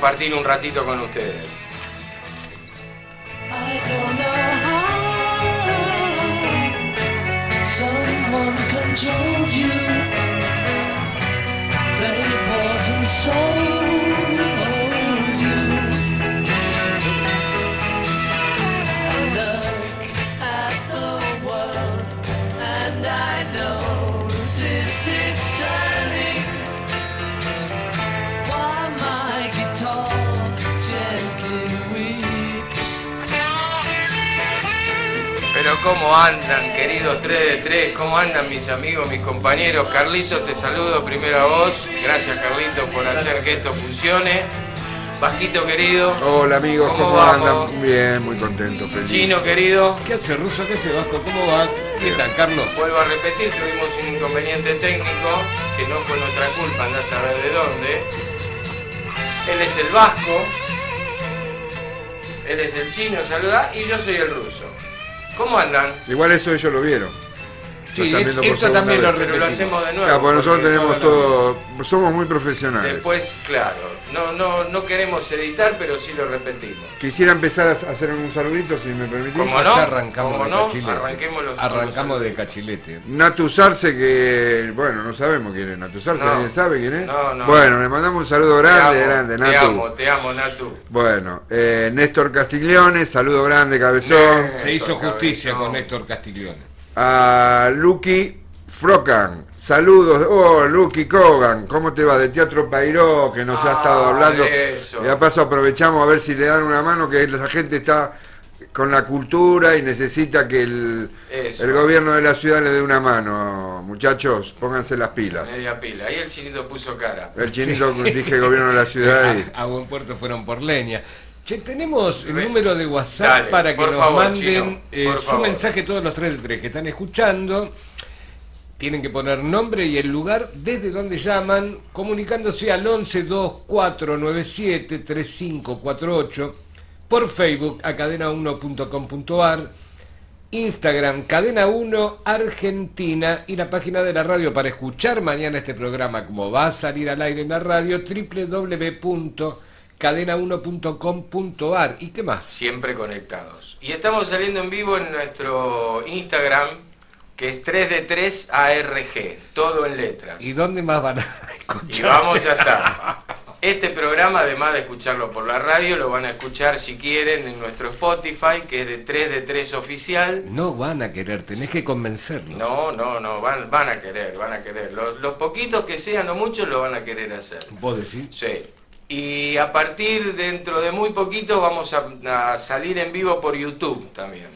compartir un ratito con ustedes. Cómo andan, queridos 3 de 3, cómo andan mis amigos, mis compañeros. Carlito, te saludo primero a vos. Gracias Carlito por hacer que esto funcione. Vasquito querido. Hola amigos, ¿Cómo ¿cómo, andan? Bien, muy contento, feliz. Chino querido. ¿Qué hace Ruso? ¿Qué hace Vasco? ¿Cómo va? ¿Qué tal, Carlos? Vuelvo a repetir, tuvimos un inconveniente técnico que no fue nuestra culpa, andá a saber de dónde. Él es el vasco, él es el chino, saluda, y yo soy el ruso. ¿Cómo andan? Igual eso ellos lo vieron. Sí, es- por esto también lo. Pero hacemos de nuevo. Claro, porque nosotros tenemos todo, somos muy profesionales. Después, claro, no, no, no queremos editar, pero sí lo repetimos. Quisiera empezar a hacer un saludito, si me permitís. ¿Cómo no? Ya arrancamos ¿Cómo de no? cachilete. Arranquemos los- Arrancamos los de cachilete. Natusarse, que, bueno, no sabemos quién es Natusarse, No. ¿alguien sabe quién es? No, no. Bueno, le mandamos un saludo Te grande, amo, grande, Te Natu. amo, te amo, Natu. Bueno, eh, Néstor Castiglione, saludo grande, cabezón. Néstor Se hizo justicia Cabezón. con Néstor Castiglione. A Lucky Frocan, saludos. Oh, Lucky Cogan, ¿cómo te va? De Teatro Pairó, que nos ha Ah, estado hablando. eso. Y a paso aprovechamos a ver si le dan una mano, que la gente está con la cultura y necesita que el gobierno de la ciudad le dé una mano. Muchachos, pónganse las pilas. Media pila. Ahí el chinito puso cara. El chinito, dije gobierno de la ciudad y... A, a Buen Puerto fueron por leña. Che, tenemos el número de WhatsApp Dale, para que nos favor, manden Chino, eh, su favor. mensaje todos los 3 de 3 que están escuchando. Tienen que poner nombre y el lugar desde donde llaman, comunicándose al 11 2497 3548 por Facebook a cadena1.com.ar, Instagram cadena 1 Argentina y la página de la radio para escuchar mañana este programa como va a salir al aire en la radio www.cadena1.com.ar y qué más. Siempre conectados. Y estamos saliendo en vivo en nuestro Instagram, que es 3 de 3 ARG, todo en letras. ¿Y dónde más van a escuchar? Y vamos a estar. Este programa, además de escucharlo por la radio, lo van a escuchar si quieren en nuestro Spotify, que es de 3 de 3 oficial. No van a querer, tenés que convencerlos. No, no, no, van, van a querer, van a querer. Los, los poquitos que sean o muchos lo van a querer hacer. ¿Vos decís? Sí. Y a partir dentro de muy poquito vamos a, a salir en vivo por YouTube también.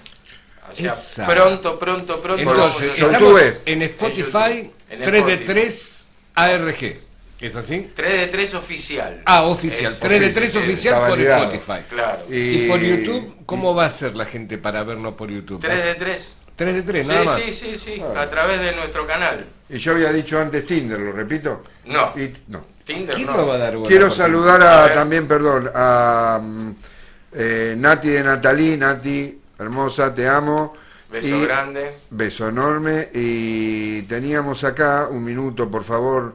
O sea, Esa. pronto, pronto, pronto. Entonces, vamos a- estamos YouTube. en Spotify En 3 de Spotify. 3 ARG. ¿Es así? 3 de 3 oficial. Ah, oficial. Es 3 de 3 oficial. por validado. Spotify. Claro. Y por YouTube, ¿cómo va a ser la gente para vernos por YouTube? 3 de 3. 3 de 3, Sí, nada más. sí, sí, sí. Ah. A través de nuestro canal. Y yo había dicho antes Tinder, ¿lo repito? No. Y, no. Tinder ¿Quién no. no va a dar Quiero saludar A también, perdón, a mm, eh, Nati de Natalí, Nati, hermosa, te amo. Beso Y- grande. Beso enorme. Y teníamos acá, un minuto, por favor,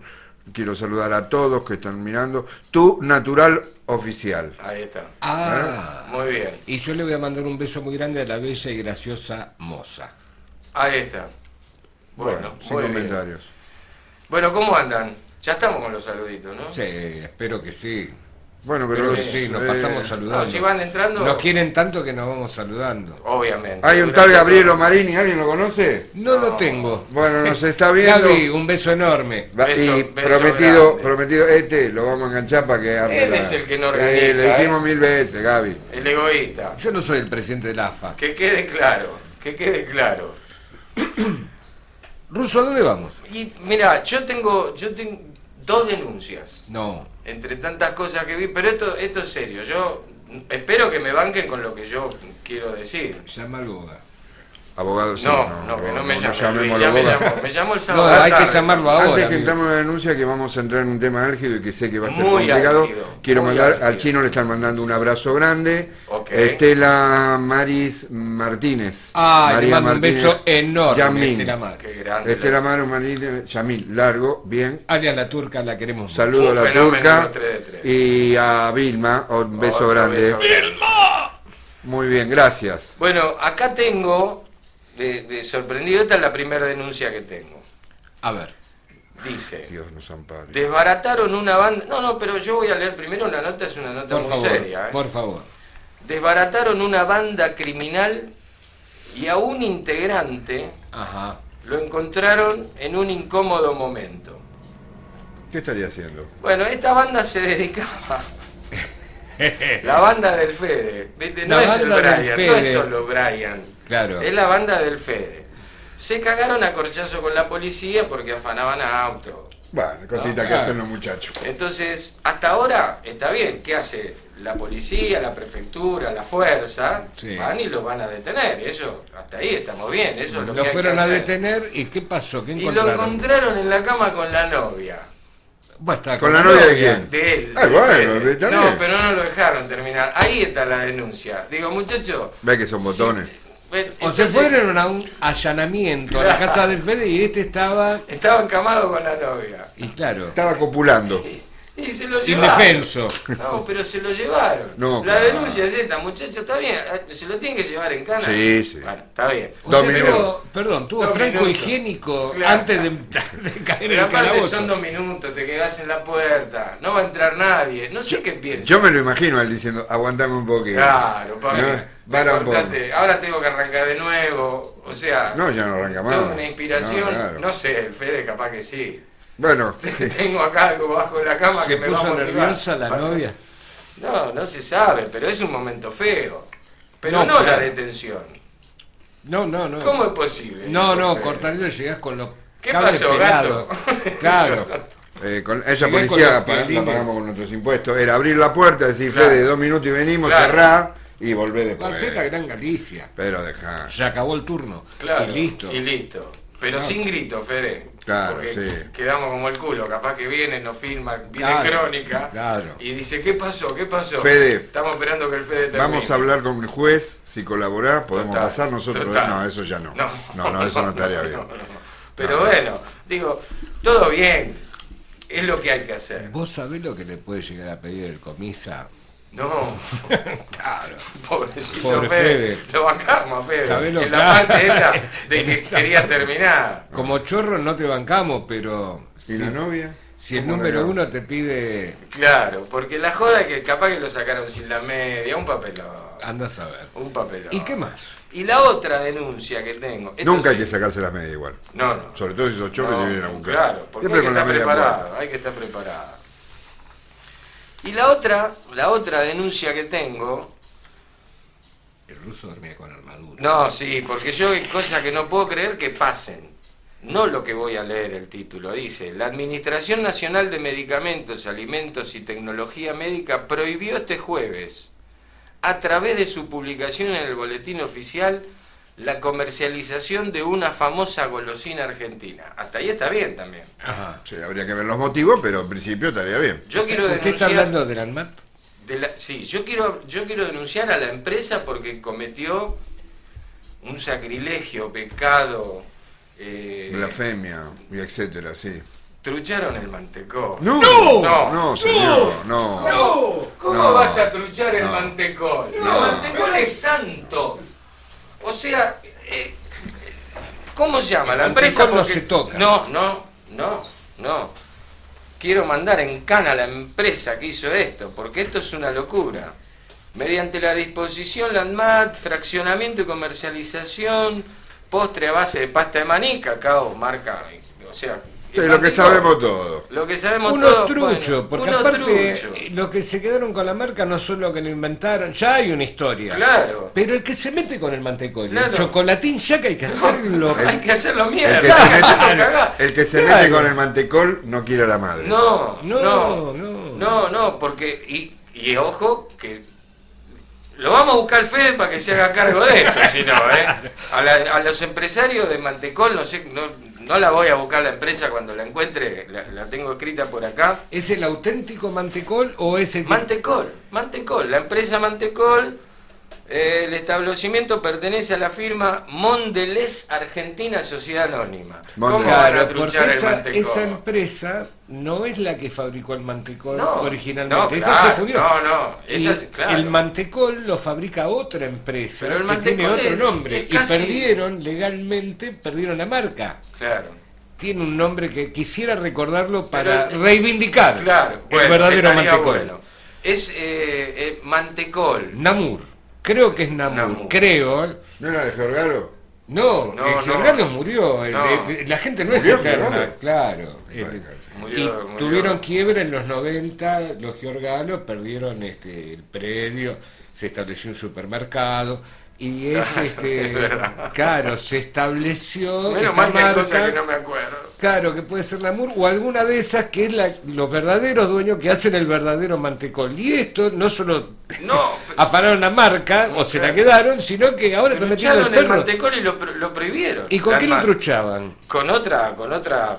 quiero saludar a todos que están mirando. Tu natural oficial. Ahí está. Ah. Muy bien. Y yo le voy a mandar un beso muy grande a la bella y graciosa moza. Ahí está. Bueno, Bueno, sin muy bien. comentarios. Bueno, ¿cómo andan? Ya estamos con los saluditos, ¿no? Sí, espero que sí. Bueno, pero, Pero sí, nos eh, pasamos saludando. No, si van entrando. Nos quieren tanto que nos vamos saludando. Obviamente. Hay un tal Gabrielo todo- Marini, ¿alguien lo conoce? No, lo tengo. Bueno, nos está viendo. Gaby, un beso enorme. Va- Beso- y beso prometido, grande. prometido, este lo vamos a enganchar para que arme Él la- es el que no Eh, organiza, le dijimos ¿eh? mil veces, Gaby. El egoísta. Yo no soy el presidente del AFA. Que quede claro, que quede claro. Ruso, ¿a dónde vamos? Y mira, yo tengo, yo tengo dos denuncias, No. entre tantas cosas que vi, pero esto, esto es serio. Yo espero que me banquen con lo que yo quiero decir. Llama al. Abogado, sí, no, no, que no me llame Luis, llamémoslo ya me llamó, me llamó el No, sábado. hay que llamarlo ahora. Antes que entramos en la denuncia, que vamos a entrar en un tema álgido y que sé que va a ser Muy complicado, álgido, quiero muy mandar, álgido. al chino le están mandando un abrazo grande. Ok. Estela Maris Martínez. Ah, le María mando un beso enorme. Yamín. Estela Maris. Qué grande. Estela Maris Martínez, Yamil, largo, bien. Alias la turca, la queremos. mucho. Saludo Un a la turca y a Vilma, un beso Otro grande. beso grande. Muy bien, gracias. Bueno, acá tengo, de, de sorprendido, esta es la primera denuncia que tengo. A ver. Dice, Dios nos ampare. desbarataron una banda... No, no, pero yo voy a leer primero la nota, es una nota Por muy favor. seria. ¿eh? Por favor. Desbarataron una banda criminal y a un integrante Ajá. lo encontraron en un incómodo momento. ¿Qué estaría haciendo? Bueno, esta banda se dedicaba... La banda del Fede, ¿viste? No La es el Brian, no es solo Brian. Claro. Es la banda del Fede. Se cagaron a corchazo con la policía porque afanaban a auto. Bueno, cosita No, que hacen los muchachos. Entonces, hasta ahora está bien. ¿Qué hace la policía, la prefectura, la fuerza? Sí. Van y lo van a detener. Eso, hasta ahí estamos bien. Eso es lo, Lo que hay fueron que a hacer. detener y ¿qué pasó? ¿Qué Y lo encontraron en la cama con la novia. ¿Con la novia de quién? De él. Ah, bueno, No, pero no lo dejaron terminar. Ahí está la denuncia. Digo, muchacho. Ve que son botones. sí, O se fueron a un allanamiento a la casa del Fede y este estaba. Estaba encamado con la novia. Y claro, Estaba copulando. Y se lo llevaron. indefenso. No, pero se lo llevaron. No, la claro. denuncia es esta, muchacho, está bien. Se lo tienen que llevar en cana. Sí, sí. Bueno, está bien. O Dos sea, minutos. tuvo- perdón, tuvo Dos franco minutos. higiénico Claro. antes de, de caer en Pero el aparte calabozo. son dos minutos, te quedás en la puerta, no va a entrar nadie. No sé qué piensas. Yo me lo imagino él diciendo, aguantame un poquito. Claro, papi. No, para un poco. cortate, Ahora tengo que arrancar de nuevo. O sea, No, ya no arranca más. una inspiración. No, No, sé, el Fede capaz que sí. Bueno, tengo acá algo bajo la cama que me va a puso nerviosa la Bueno, novia. No, no se sabe, pero es un momento feo. Pero No, no, la detención. No, no, no. ¿Cómo es posible? No, no, cortadito llegás con los ¿Qué pasó, pelados. gato? Claro. eh, con esa Llegué con policía la pagamos con nuestros impuestos. Era abrir la puerta, decir, Claro. Fede, dos minutos y venimos, Claro. cerrá y volvé después. Va a ser la Gran Galicia. Pero dejá. Se acabó el turno. Claro. Y listo. Y listo. Pero Claro. sin grito, Fede. Claro, Porque sí. quedamos como el culo. Capaz que viene, nos filma, viene Claro, crónica. claro. Y dice, ¿qué pasó? ¿Qué pasó? Fede. Estamos esperando que el Fede termine. Vamos a hablar con el juez, si colaborás, podemos Total, pasar nosotros. total. No, eso ya no. No, no, no, eso no estaría no, bien. no, no. Pero bueno, digo, todo bien. Es lo que hay que hacer. ¿Vos sabés lo que le puede llegar a pedir el comisa? No, Claro. pobrecito Pobre Fede. Fede. Lo bancamos, Fede. ¿Sabés lo en que- la parte esta de que quería terminar. Como chorro no te bancamos, pero ¿Y si, la novia? si el ¿Cómo número uno te pide, Claro, porque la joda es que capaz que lo sacaron sin la media, un papelón. andas a ver. Un papelón. ¿Y qué más? Y la otra denuncia que tengo. esto Nunca hay sí. que sacarse la media igual. No, no. Sobre todo si sos chorro No, te vienen a buscar. Claro, porque Siempre hay que estar preparado, hay que estar preparado. Y la otra, la otra denuncia que tengo, El ruso dormía con armadura. no, sí, porque yo hay cosas que no puedo creer que pasen. No lo que voy a leer el título, dice, la Administración Nacional de Medicamentos, Alimentos y Tecnología Médica prohibió este jueves, a través de su publicación en el Boletín Oficial, la comercialización de una famosa golosina argentina. Hasta ahí está bien también. Ajá. Sí, habría que ver los motivos, pero en principio estaría bien. Yo quiero ¿Usted está denunciar... hablando del ANMAT? de la- sí, yo quiero, yo quiero denunciar a la empresa porque cometió un sacrilegio, pecado. Eh, Blasfemia y etcétera, sí. trucharon el mantecón. No, No. no, señor, no. ¿Cómo, cómo No. vas a truchar el No. mantecol? El No. mantecol es santo. O sea, eh, ¿cómo se llama? La empresa no porque- se toca. No, no, no, no. Quiero mandar en cana a la empresa que hizo esto, porque esto es una locura. Mediante la disposición LANMAT, fraccionamiento y comercialización, postre a base de pasta de maní, cacao, marca, o sea... Sí, lo que sabemos todo. Lo que sabemos Unos todos, truchos, bueno, porque unos aparte truchos. eh, los que se quedaron con la marca no son los que lo inventaron, ya hay una historia. Claro. Pero el que se mete con el mantecol, y Claro. el chocolatín ya que hay que hacerlo. Hay que hacerlo mierda, El que se mete, hacerlo cagar. el que se Claro. mete con el mantecol no quiere a la madre. No, No, no, no. no, no, porque, y, y ojo, que Lo vamos a buscar al Fede para que se haga cargo de esto, si no, ¿eh? A, la- a los empresarios de Mantecol, no sé, no, no la voy a buscar la empresa cuando la encuentre, la, la tengo escrita por acá. ¿Es el auténtico mantecol o es el que- Mantecol, Mantecol, la empresa Mantecol, el establecimiento pertenece a la firma Mondelez Argentina Sociedad Anónima. ¿Cómo van a truchar el esa, Mantecol? esa empresa no es la que fabricó el mantecol No, originalmente. no, esa claro, se fundió. no, no, esa Y es- claro. El mantecol lo fabrica otra empresa Pero el que tiene Mantecol otro es- nombre. es Y casi- perdieron legalmente, perdieron la marca. Claro. Tiene un nombre que quisiera recordarlo para reivindicar Claro, el bueno, verdadero mantecol. bueno. Es eh, eh, Mantecol. Namur. Creo que es Namur. Namur. Creo. ¿No era de Georgalo? No, No, el no. Murió. el- No. el- la gente no es ¿Murió eterna, claro. El- Bueno, Murió, y murió. tuvieron quiebra en los 90, los Giorgalos perdieron este el predio, se estableció un supermercado y es este es verdad. claro, se estableció Menos mal que hay cosas que no me acuerdo. claro, que puede ser Namur o alguna de esas que es la- los verdaderos dueños que hacen el verdadero mantecol. Y esto no solo No, afanaron la marca o se la quedaron, sino que ahora te metieron el el. Mantecol y lo, lo prohibieron. ¿Y con La qué lo truchaban? Con otra, con otra.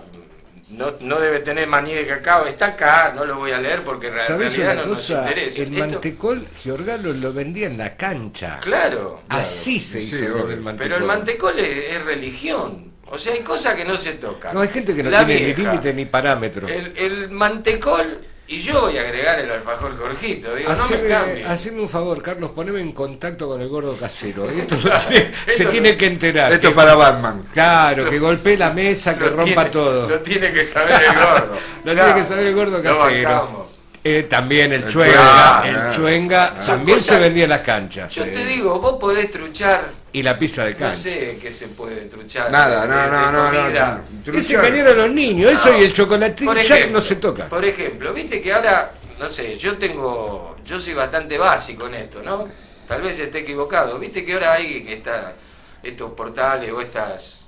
No, no debe tener maní de cacao. Está acá, no lo voy a leer porque en ¿Sabes realidad no nos interesa. El Esto- mantecol Giordano lo vendía en la cancha. Claro. Así se Sí, hizo con el mantecol. Pero el mantecol es, es religión. O sea, hay cosas que no se tocan. No, hay gente que no La tiene ni vieja, límite ni parámetro. El, el mantecol, y yo voy a agregar el alfajor Jorgito. Digo, no me cambies. haceme un favor, Carlos, poneme en contacto con el gordo casero. Esto lo tiene- se Esto tiene que enterar. Esto que- es para Batman. Claro, que golpee la mesa, que rompa tiene- todo. Lo tiene que saber el gordo. Lo Claro. tiene que saber el gordo Lo casero. Eh, también el El chuenga, chuenga, el ah, chuenga ah. también se vendía en las canchas. Yo te digo, vos podés truchar, Y la pizza de no cancha. sé qué se puede truchar. Nada, de- no, de no, no, no, comida. no. Ese cañero a los niños, eso No. y el chocolatín Por ya ejemplo, no se toca. Por ejemplo, viste que ahora, no sé, yo tengo, yo soy bastante básico en esto, ¿no? Tal vez esté equivocado. Viste que ahora hay esta, estos portales o estas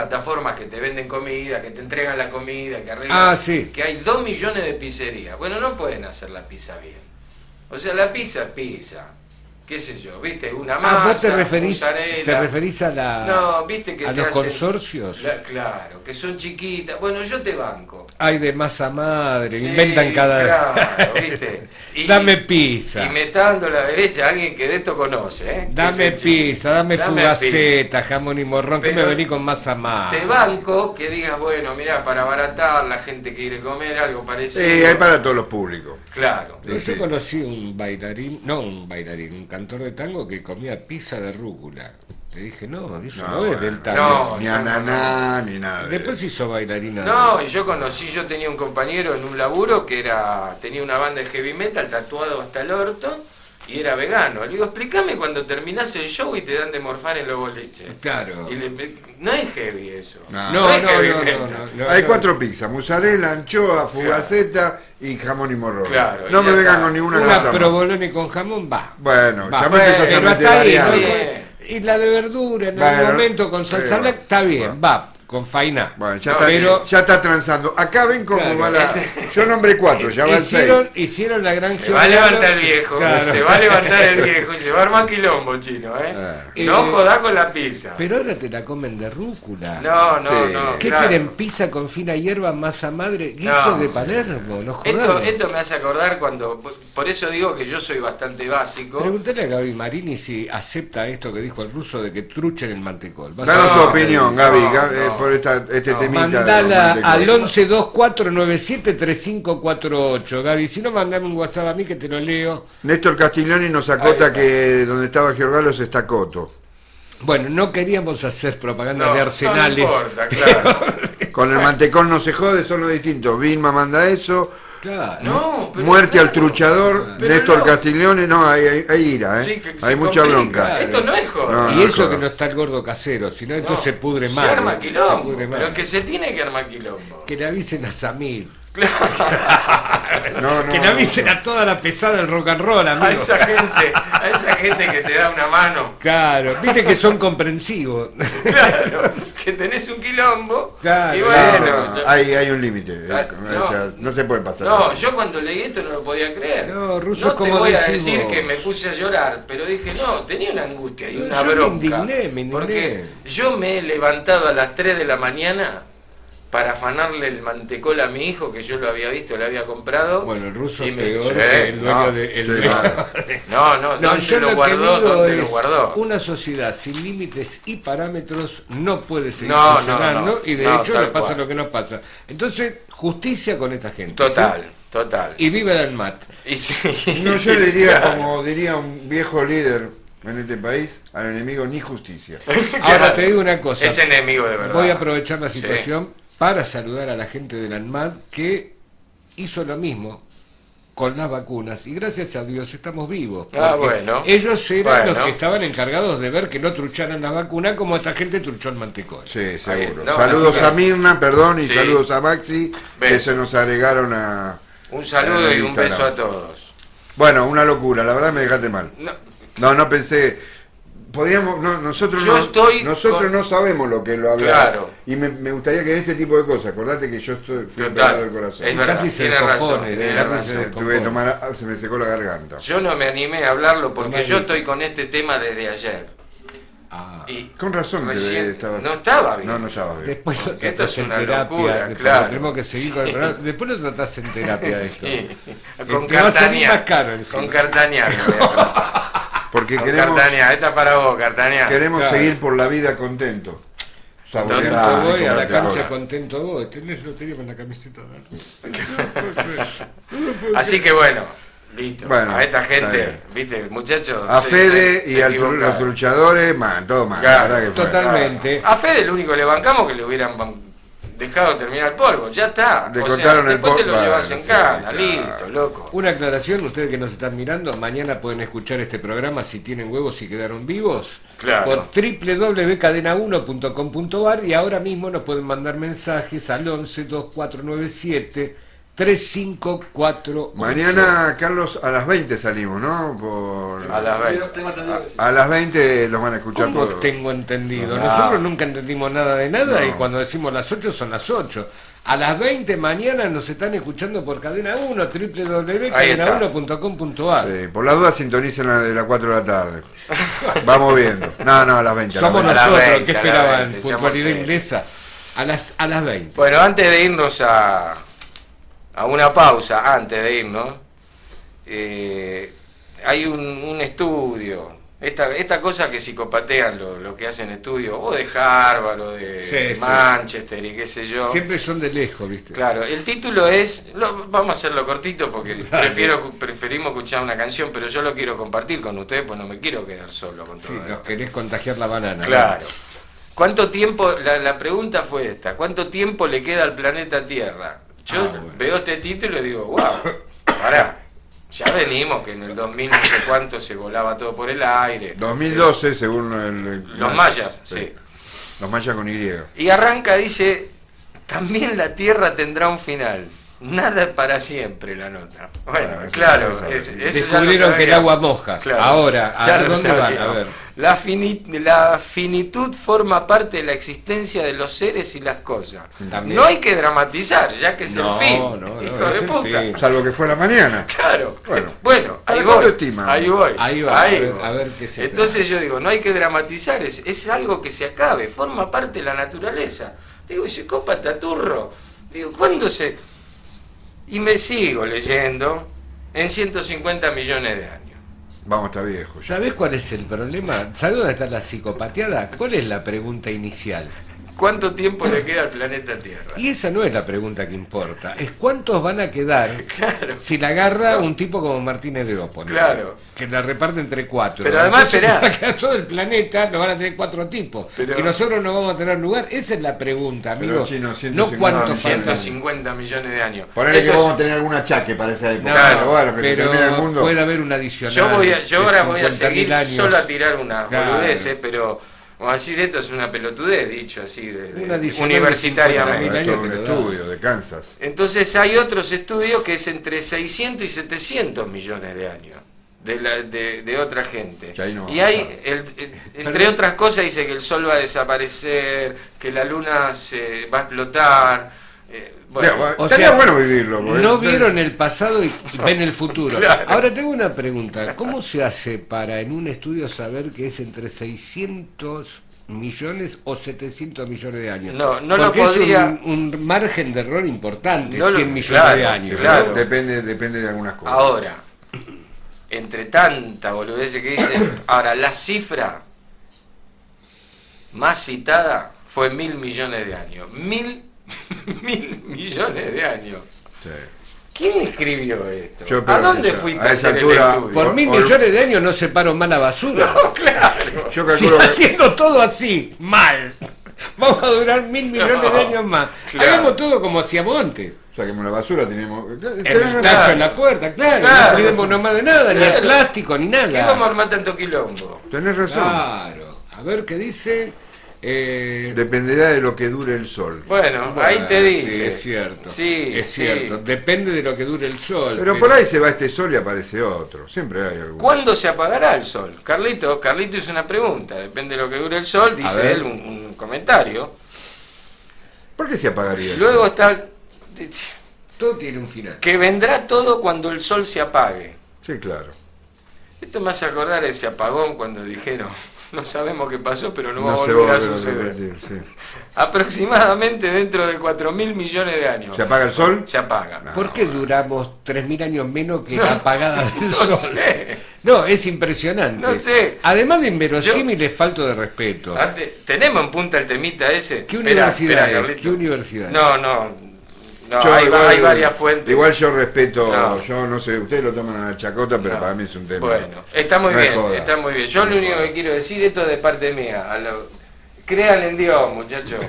plataformas que te venden comida, que te entregan la comida, que arreglan, Ah, sí. que hay dos millones de pizzerías. Bueno, no pueden hacer la pizza bien. O sea, la pizza es pizza. ¿Qué sé yo? ¿Viste? Una masa, Ah, vos te referís, mozzarella. te referís a la No, viste que a te los hacen- consorcios. La- claro, que son chiquitas. Bueno, yo te banco. Hay de masa madre, Sí, inventan cada claro, ¿viste? Y- Dame pizza. Y me está dando la derecha alguien que de esto conoce, ¿eh? Dame pizza, dame, Dame fugaceta, jamón y morrón, que me Pero vení con masa madre. Te banco que digas, bueno, mira, para abaratar la gente que quiere comer algo parecido. Sí, hay para todos los públicos. Claro. Pero. Yo conocí un bailarín, no un bailarín, un cantor de tango que comía pizza de rúcula. Le dije, no, eso no, No, es del tango. No, Ni ananá, ni nada. de Después eso. hizo bailarina. No, y yo conocí, yo tenía un compañero en un laburo que era tenía una banda de heavy metal tatuado hasta el orto y era vegano. Le digo, explícame cuando terminás el show y te dan de morfar en los boliches. Claro. Y le- no es heavy eso. No. No, es no, heavy no, metal. no, no, Hay no. cuatro pizzas, mozzarella, anchoa, fugaceta y jamón y morrón. Claro, no me vengan con ninguna Una cosa provolone con jamón va. Bueno, Va. ya me empiezas a. Y la de verdura en Bueno, algún momento con salsa está bien, bueno. va, con faina. Bueno, ya, No, está, pero- ya está transando. Acá ven cómo Claro. va la... Yo nombré cuatro, ya van hicieron, seis. hicieron la gran Se va a levantar el viejo, Claro. se va a levantar el viejo y se va a armar quilombo chino, ¿eh? Ah. No Eh, jodá con la pizza. Pero ahora te la comen de rúcula. No, no, Sí. no. ¿Qué claro. quieren? ¿Pizza con fina hierba, masa madre? ¿Qué No. eso de Palermo? No Esto, esto me hace acordar cuando. Por eso digo que yo soy bastante básico. Preguntale a Gaby Marini si acepta esto que dijo el ruso de que truchen el mantecol. Danos tu opinión, no, Gaby, no. Gaby, eh, por esta, este No. temita. Mandala al 1124973548. Gaby, si no, mandame un WhatsApp a mí que te lo leo. Néstor Castiglioni nos acota que donde estaba Giorgalos está Coto. Bueno, no queríamos hacer propaganda No, de no arsenales. importa, claro. Con el mantecol no se jode, son los distintos. Vilma manda eso. Claro. No, pero Muerte al truchador, Pero Néstor no. Castiglione, no, hay, hay, hay ira, ¿eh? Sí, que se hay mucha complica. bronca. Esto no es joda. No, y no, eso que no está el gordo casero, si no, esto No, se pudre se mal. arma se quilombo. pudre. Pero es que se tiene que armar quilombo. Que le avisen a Samir. No, no, que le no, avisen no. a toda la pesada del rock and roll, A amigo. esa gente, a esa gente que te da una mano. Claro, viste que son comprensivos. Claro, que tenés un quilombo. Claro. y No, bueno. no, hay, hay un límite. eh, Ah, o sea, no. no se puede pasar. No, yo cuando leí esto no lo podía creer. No, Russo, No te como voy a decir que me puse a llorar, pero dije, no, tenía una angustia y una yo me bronca. indigné, me indigné. Porque yo me he levantado a las 3 de la mañana para afanarle el mantecol a mi hijo, que yo lo había visto, lo había comprado. Bueno, el ruso y me- peor Sí, que el dueño no. de... el Sí, dueño-. No, no, No, ¿dónde yo lo lo guardó? digo ¿Dónde es lo guardó? una sociedad sin límites y parámetros no puede seguir No, no, funcionando no. y de No, hecho nos pasa cual. lo que nos pasa. Entonces, justicia con esta gente. Total, ¿sí? total. Y viva el. Y sí, No, yo diría, claro. como diría un viejo líder en este país, al enemigo ni justicia. Ahora Claro. te digo una cosa. Es enemigo de verdad. Voy a aprovechar la Sí. Para saludar a la gente del ANMAT que hizo lo mismo con las vacunas y gracias a Dios estamos vivos. Ah, bueno. Ellos eran Bueno. los que estaban encargados de ver que no trucharan la vacuna como esta gente truchó el mantecol. Sí, seguro. no, saludos que- a Mirna, perdón, y Sí. saludos a Maxi, que se nos agregaron a... Un saludo y un beso a todos. Bueno, una locura, la verdad me dejaste mal. No, No, no pensé... Podríamos, no, nosotros Yo no, estoy nosotros con- no sabemos lo que lo habla. Claro. Y me, me gustaría que ese tipo de cosas, acordate que yo estoy fui Total. operado del corazón. Es verdad, Casi se tiene razón, descompone, tiene casi razón. se Tuve que descompone. tomar, se me secó la garganta. Yo no me animé a hablarlo porque yo el- estoy con este tema desde ayer. Ah. Y Con razón recién- estabas... no estaba bien. No, no estaba bien. Después lo esto tratás es en una terapia, locura, después claro. tenemos que seguir con el programa. Después lo tratás en terapia esto. Sí. Con Cartania. Con Cartania. Porque Con queremos, Cartania, esta es para vos, Cartania. queremos Claro. seguir por la vida contento. Saboreando voy a la cancha ahora. contento voy. Tenés lo teníamos en la camiseta. Así que bueno, listo. Bueno, a esta gente, viste, muchachos. A se- Fede se- y se a los truchadores, man, todo mal. Claro, la fue. totalmente. A Fede lo único que le bancamos que le hubieran dejado terminar el polvo, ya está. Le O cortaron sea, el después te polvo, lo llevas en sí, cana, claro. listo, loco. Una aclaración, ustedes que nos están mirando, mañana pueden escuchar este programa si tienen huevos y quedaron vivos. Claro. Por www.cadena1.com.ar y ahora mismo nos pueden mandar mensajes al 11 2497 3548. Mañana, Carlos, a las 20 salimos, ¿no? Por... A las 20. A las 20 los van a escuchar ¿Cómo todos. tengo entendido? No. Nosotros nunca entendimos nada de nada No. y cuando decimos las 8 son las 8. A las 20 mañana nos están escuchando por Cadena 1, www.cadena1.com.ar. Sí, por la duda sintonicen la de las 4 de la tarde. Vamos viendo. No, no, a las 20. a las Somos 20. A las nosotros, 20, que a las esperaban? 20, seamos Puntualidad inglesa. A las, a las 20. Bueno, antes de irnos a, a una pausa, antes de irnos, eh, hay un, un estudio. Esta, esta cosa que psicopatean los lo que hacen estudios, o de Harvard, o de Sí, sí. Manchester y qué sé yo. Siempre son de lejos, ¿viste? Claro, el título es, lo- vamos a hacerlo cortito porque Dale. prefiero preferimos escuchar una canción, pero yo lo quiero compartir con ustedes, pues no me quiero quedar solo con todo Sí, esto. nos querés contagiar la banana. ¿no? Claro. ¿Cuánto tiempo, la, la pregunta fue esta, ¿cuánto tiempo le queda al planeta Tierra? Yo Ah, bueno. veo este título y digo, wow, pará, ya venimos que en el 2000 no sé cuánto se volaba todo por el aire. 2012, según el... Los mayas, sí. Los mayas con Y. Y arranca, dice, también la Tierra tendrá un final. Nada es para siempre la nota. Bueno, Bueno, eso claro, es- eso ya lo Descubrieron que el agua moja. Claro, Ahora, ¿a dónde van? A ver. La, fini- la finitud forma parte de la existencia de los seres y las cosas. También. No hay que dramatizar, ya que es No, el fin. no, no, hijo de puta. fin. Salvo que fue a la mañana. Claro. Bueno. Bueno, ahí ¿Para voy. Ahí voy. Ahí va, a ver- voy. a ver qué se Entonces yo digo, no hay que dramatizar, es, es algo que se acabe, forma parte de la naturaleza. Digo, psicópata turro. Digo, ¿cuándo se...? Y me sigo leyendo en 150 millones de años. Vamos, está viejo. ya. ¿Sabés cuál es el problema? ¿Sabés dónde está la psicopateada? ¿Cuál es la pregunta inicial? ¿Cuánto tiempo le queda al planeta Tierra? Y esa no es la pregunta que importa, es cuántos van a quedar Claro. si la agarra un tipo como Martínez de Opo. ¿no? Claro. Que la reparte entre cuatro. Pero además, esperá. todo el planeta, lo van a tener cuatro tipos. Pero- y nosotros no vamos a tener lugar. Esa es la pregunta, Pero, amigo. chino, no 150 cuántos faltan. 150 millones de años. Ponele que es- vamos a tener algún achaque para esa época. No, pero bueno, que se pero termine el mundo. puede haber un adicional. Yo, voy a- yo ahora voy a 50.000 seguir solo a tirar una Claro. boludeces, pero A decir, esto es una pelotudez, dicho así, de, de- universitariamente. 50.000 Es un estudio de Kansas. Entonces hay otros estudios que es entre 600 y 700 millones de años de, la- de, de otra gente. No y hay, el- el- entre otras cosas, dice que el sol va a desaparecer, que la luna se va a explotar. Eh, bueno, O sea, vivirlo. porque- No vieron el pasado y ven el futuro. Claro. Ahora tengo una pregunta. ¿Cómo se hace para en un estudio saber que es entre 600 millones o 700 millones de años? No, no lo Porque es podría- un, un margen de error importante, No lo- 100 millones claro, de años. claro. Depende, depende de algunas cosas. Ahora, entre tanta boludez que dicen, ahora la cifra más citada fue mil millones de años. Mil, mil millones de años. Sí. ¿Quién escribió esto? Yo ¿A dónde que fuiste a esa altura- el estudio? Por Or- mil or- millones de años no separo más la basura. No, claro. Yo Si calculo que haciendo todo así, mal. Vamos a durar mil millones de años más. claro. Hagamos todo como hacíamos antes. saquemos la basura, tenemos. El tacho en la puerta, claro. Claro. no cuidemos nomás de nada, ni Claro. el plástico, ni ¿Qué vamos a nada. armar tanto quilombo? Tenés razón. Claro. A ver qué dice. Eh, Dependerá de lo que dure el sol. Bueno, bueno, ahí te dice. Sí, es cierto. Sí, es sí. cierto. Depende de lo que dure el sol. Pero por ahí se va este sol y aparece otro. Siempre hay algún. ¿Cuándo se apagará el sol? Carlito, Carlito hizo una pregunta. Depende de lo que dure el sol, dice él un, un comentario. ¿Por qué se apagaría? el Luego sol? está Todo tiene un final. que vendrá todo cuando el sol se apague. Sí, claro. Esto me hace acordar ese apagón cuando dijeron, no sabemos qué pasó, pero no, va a volver a suceder. repetir, sí. Aproximadamente dentro de 4 mil millones de años. ¿Se apaga el sol? Se apaga. No. ¿Por qué duramos 3.000 años menos que la apagada del No sol? sé. No, es impresionante. No sé. Además de inverosímil, es falto de respeto. Antes- ¿Tenemos en punta el temita ese? ¿Qué universidad espera, es? Carlito. ¿Qué universidad? No, no. No, Yo hay, igual- hay varias fuentes. Igual yo respeto, No. yo no sé, ustedes lo toman a la chacota, pero No. para mí es un tema. Bueno, está muy bien, joda. está muy bien. Yo No lo único joda. que quiero decir, esto es de parte mía. a lo- crean en Dios, muchachos.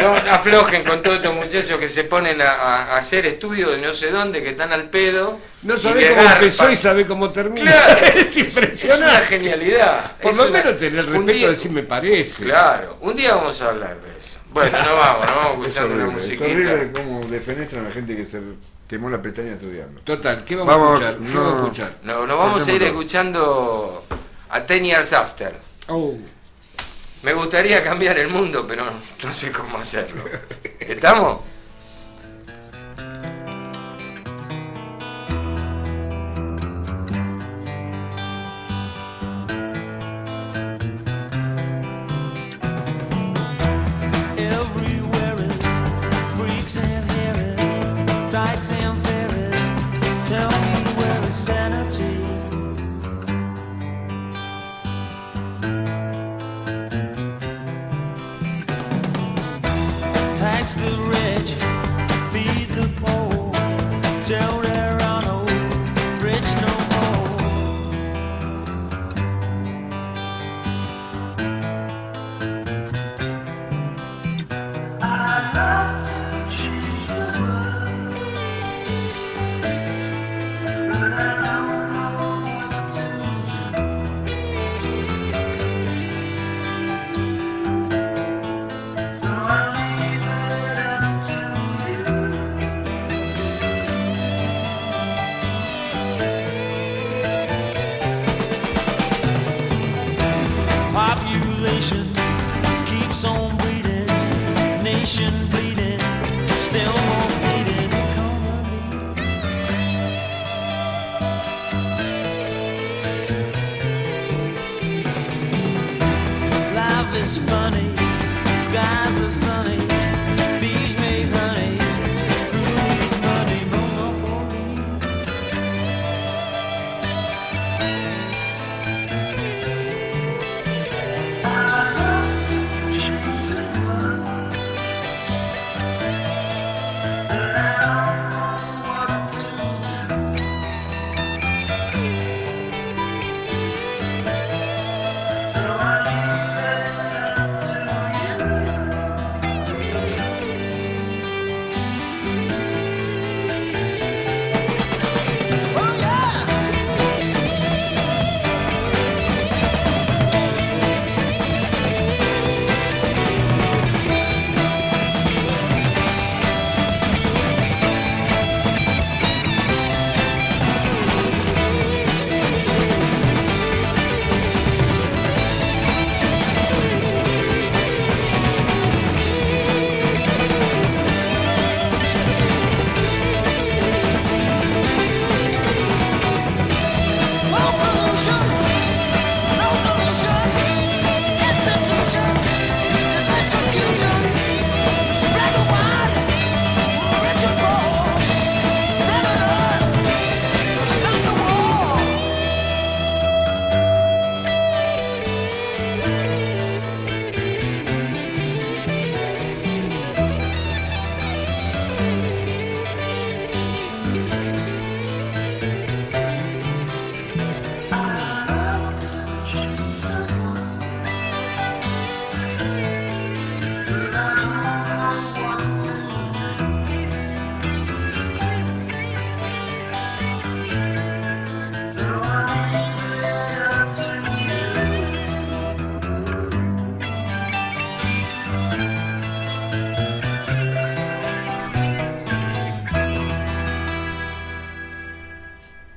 No aflojen con todos estos muchachos que se ponen a, hacer estudios de no sé dónde, que están al pedo. No le cómo empezó y sabe cómo termina. Claro, es Es una impresionante. genialidad. Por Es lo una- menos tener un respeto día- de decir me parece. Claro, un día vamos a hablar de eso. Bueno, no vamos, no vamos Es escuchando una horrible, es musiquita. horrible cómo defenestran a la gente que se quemó la pestaña estudiando. Total, ¿qué vamos, Vamos, a escuchar? ¿Qué no. vamos a escuchar? No, nos vamos a ir Cortémoslo. escuchando a Ten Years After. Oh. Me gustaría cambiar el mundo, pero no sé cómo hacerlo. ¿Estamos?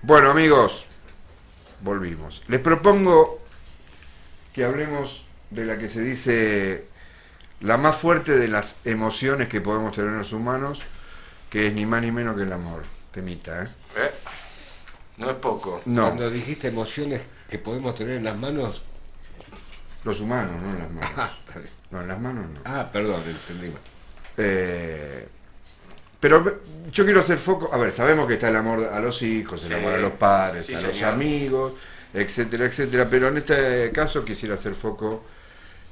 Bueno, amigos, volvimos. Les propongo que hablemos de la que se dice la más fuerte de las emociones que podemos tener los humanos, que es ni más ni menos que el amor. Temita, ¿eh? ¿Eh? No es poco. No, Cuando dijiste emociones que podemos tener en las manos. los humanos, no en las manos. Ah, está bien. No, en las manos no. Ah, perdón, entendí mal. Eh, pero yo quiero hacer foco, a ver, sabemos que está el amor a los hijos, el Sí. amor a los padres, Sí, a los amigos, etcétera, etcétera, pero en este caso quisiera hacer foco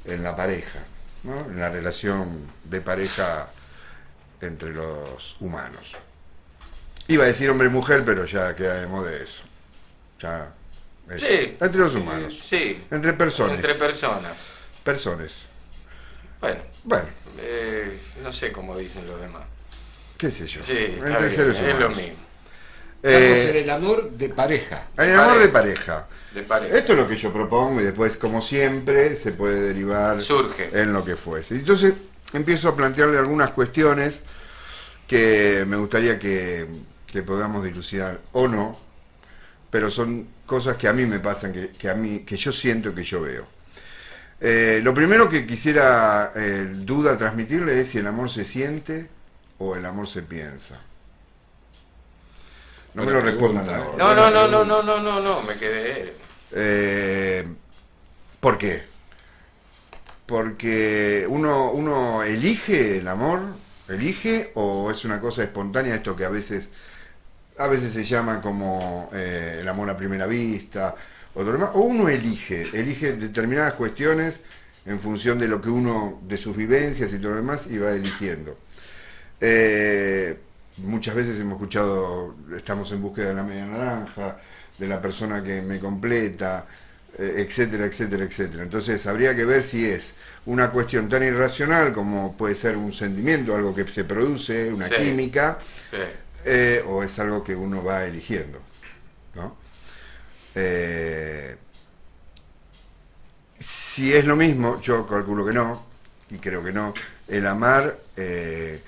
en la pareja, ¿no? en la relación de pareja entre los humanos. Iba a decir hombre y mujer, pero ya queda de moda eso. Ya. Sí. Entre los humanos. Sí. Entre personas. Entre personas. personas. Bueno, Bueno, eh, no sé cómo dicen los demás. Qué sé yo. Sí, está entre bien, seres es humanos. lo mismo. Vamos Eh, en el amor de pareja. El amor de pareja. pareja. De pareja. Esto es lo que yo propongo y después, como siempre, se puede derivar Surge. en lo que fuese. Entonces, empiezo a plantearle algunas cuestiones que me gustaría que, que podamos dilucidar o no, pero son cosas que a mí me pasan, que, que a mí, que yo siento que yo veo. Eh, lo primero que quisiera eh, duda transmitirle es si el amor se siente o el amor se piensa. No me lo respondan ahora. No, no, no, no, no, no, no, no, me quedé. Eh, ¿Por qué? Porque uno, uno elige el amor, elige o es una cosa espontánea esto que a veces a veces se llama como eh, el amor a primera vista o, demás, o uno elige, elige determinadas cuestiones en función de lo que uno, de sus vivencias y todo lo demás, y va eligiendo. Eh, muchas veces hemos escuchado, estamos en búsqueda de la media naranja, de la persona que me completa, eh, etcétera, etcétera, etcétera. Entonces habría que ver si es una cuestión tan irracional como puede ser un sentimiento, algo que se produce, una Sí. química, Sí. eh, o es algo que uno va eligiendo. ¿no? Si es lo mismo, yo calculo que no, y creo que no, el amar, eh,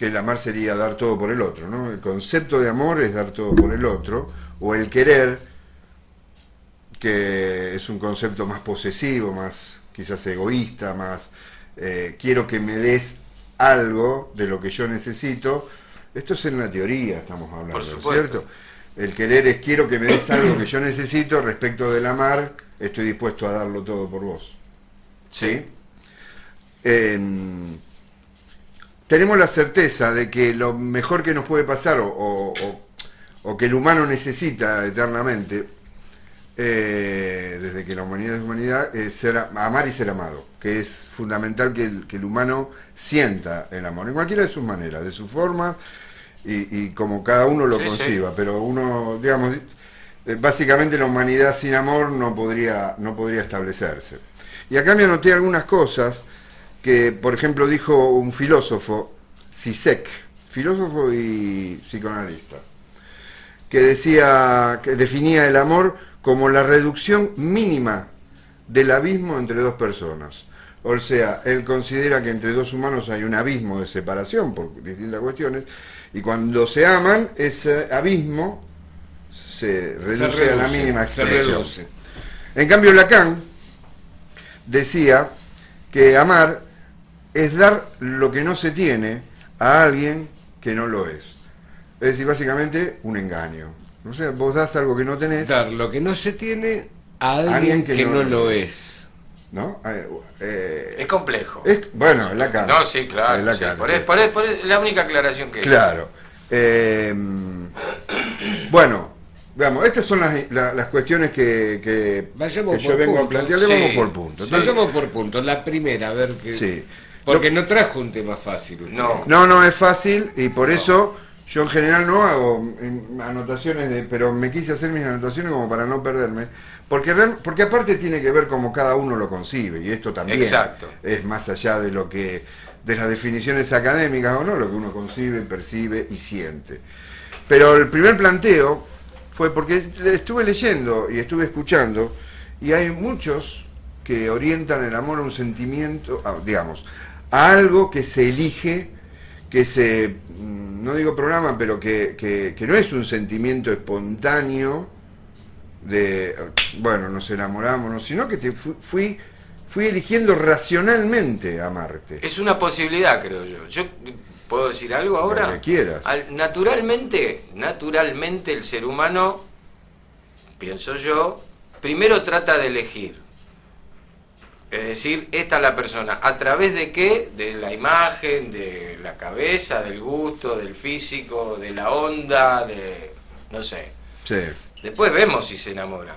que el amar sería dar todo por el otro, ¿no? El concepto de amor es dar todo por el otro, o el querer, que es un concepto más posesivo, más quizás egoísta, más eh, quiero que me des algo de lo que yo necesito. Esto es en la teoría, estamos hablando, Por supuesto. ¿cierto? El querer es quiero que me des algo que yo necesito, respecto del amar, estoy dispuesto a darlo todo por vos. ¿Sí? Tenemos la certeza de que lo mejor que nos puede pasar o, o- o- o que el humano necesita eternamente, eh, desde que la humanidad es humanidad, es ser, amar y ser amado, que es fundamental que el, que el humano sienta el amor, en cualquiera de sus maneras, de su forma y, y como cada uno lo Sí, sí. conciba, pero uno, digamos, eh, básicamente la humanidad sin amor no podría, no podría establecerse. Y acá me anoté algunas cosas que, por ejemplo, dijo un filósofo, Sisek, filósofo y psicoanalista, que decía, que definía el amor como la reducción mínima del abismo entre dos personas. O sea, él considera que entre dos humanos hay un abismo de separación por distintas cuestiones, y cuando se aman, ese abismo se reduce, Se a la mínima expresión. En cambio, Lacan decía que amar es dar lo que no se tiene a alguien que no lo es. Es decir, básicamente un engaño. O sea, vos das algo que no tenés, Dar lo que no se tiene a alguien, que, no, lo es. ¿no? Eh, eh, Es complejo. es- bueno, Lacan. No, sí, claro. Es sí, Lacan. por, es, por es- por es la única aclaración que Claro. Eh, bueno, veamos, estas son las, la- las cuestiones que, que- que yo por vengo a puntos. plantearle. Sí. Vamos por puntos. Entonces, Vayamos por puntos. La primera, a ver qué. Sí. Porque no trajo un tema fácil. usted. No. No, no es fácil y por eso yo en general no hago mm, anotaciones, de, pero me quise hacer mis anotaciones como para no perderme, porque real- porque aparte tiene que ver como cada uno lo concibe y esto también Exacto. es más allá de lo que de las definiciones académicas o no, lo que uno concibe, percibe y siente. Pero el primer planteo fue porque estuve leyendo y estuve escuchando y hay muchos que orientan el amor a un sentimiento, a- digamos, a algo que se elige, que se mm, no digo programa, pero que, que, que no es un sentimiento espontáneo de, bueno, nos enamoramos, no, sino que te fu- fui, fui eligiendo racionalmente amarte. Es una posibilidad, creo yo. Yo puedo decir algo ahora. Lo que quieras. Al- naturalmente, naturalmente el ser humano, pienso yo, primero trata de elegir. Es decir, esta es la persona. ¿A través de qué? De la imagen, de la cabeza, del gusto, del físico, de la onda, de... no sé. Sí, Después vemos si se enamoran.